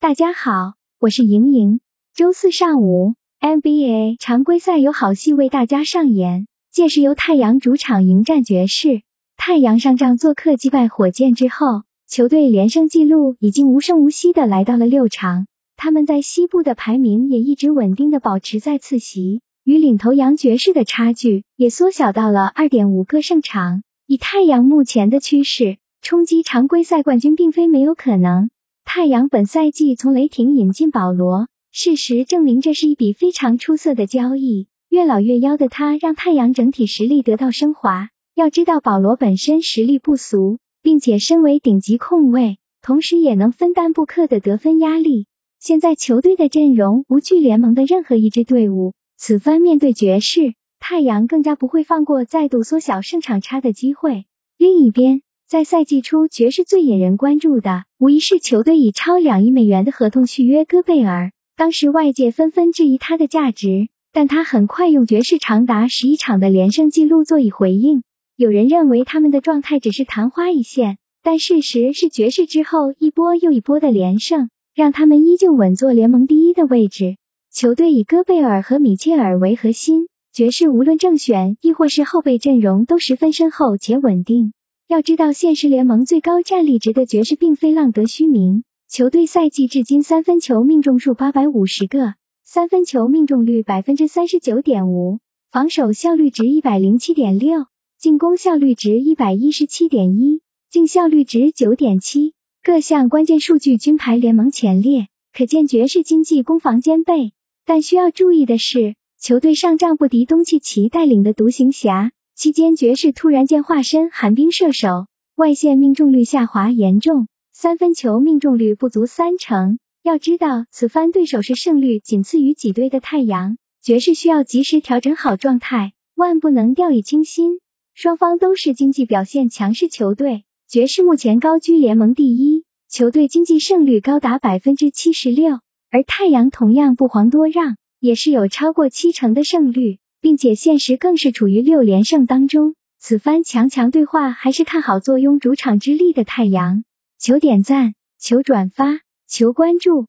大家好，我是莹莹。周四上午，NBA 常规赛有好戏为大家上演，届时由太阳主场迎战爵士。太阳上仗做客击败火箭之后，球队连胜纪录已经无声无息的来到了六场。他们在西部的排名也一直稳定的保持在次席，与领头羊爵士的差距也缩小到了二点五个胜场。以太阳目前的趋势，冲击常规赛冠军并非没有可能。太阳本赛季从雷霆引进保罗，事实证明这是一笔非常出色的交易。越老越妖的他，让太阳整体实力得到升华。要知道，保罗本身实力不俗，并且身为顶级控卫，同时也能分担布克的得分压力。现在球队的阵容无惧联盟的任何一支队伍。此番面对爵士，太阳更加不会放过再度缩小胜场差的机会。另一边。在赛季初，爵士最引人关注的无疑是球队以超两亿美元的合同续约戈贝尔。当时外界纷纷质疑他的价值，但他很快用爵士长达十一场的连胜纪录做以回应。有人认为他们的状态只是昙花一现，但事实是爵士之后一波又一波的连胜，让他们依旧稳坐联盟第一的位置。球队以戈贝尔和米切尔为核心，爵士无论正选亦或是后备阵容都十分深厚且稳定。要知道，现实联盟最高战力值的爵士并非浪得虚名。球队赛季至今三分球命中数八百五十个，三分球命中率百分之三十九点五，防守效率值一百零七点六，进攻效率值一百一十七点一，净效率值九点七，各项关键数据均排联盟前列，可见爵士经济攻防兼备。但需要注意的是，球队上仗不敌东契奇带领的独行侠。期间，爵士突然间化身寒冰射手，外线命中率下滑严重，三分球命中率不足三成。要知道，此番对手是胜率仅次于几队的太阳，爵士需要及时调整好状态，万不能掉以轻心。双方都是经济表现强势球队，爵士目前高居联盟第一，球队经济胜率高达百分之七十六，而太阳同样不遑多让，也是有超过七成的胜率。并且现实更是处于六连胜当中，此番强强对话还是看好坐拥主场之力的太阳。求点赞，求转发，求关注。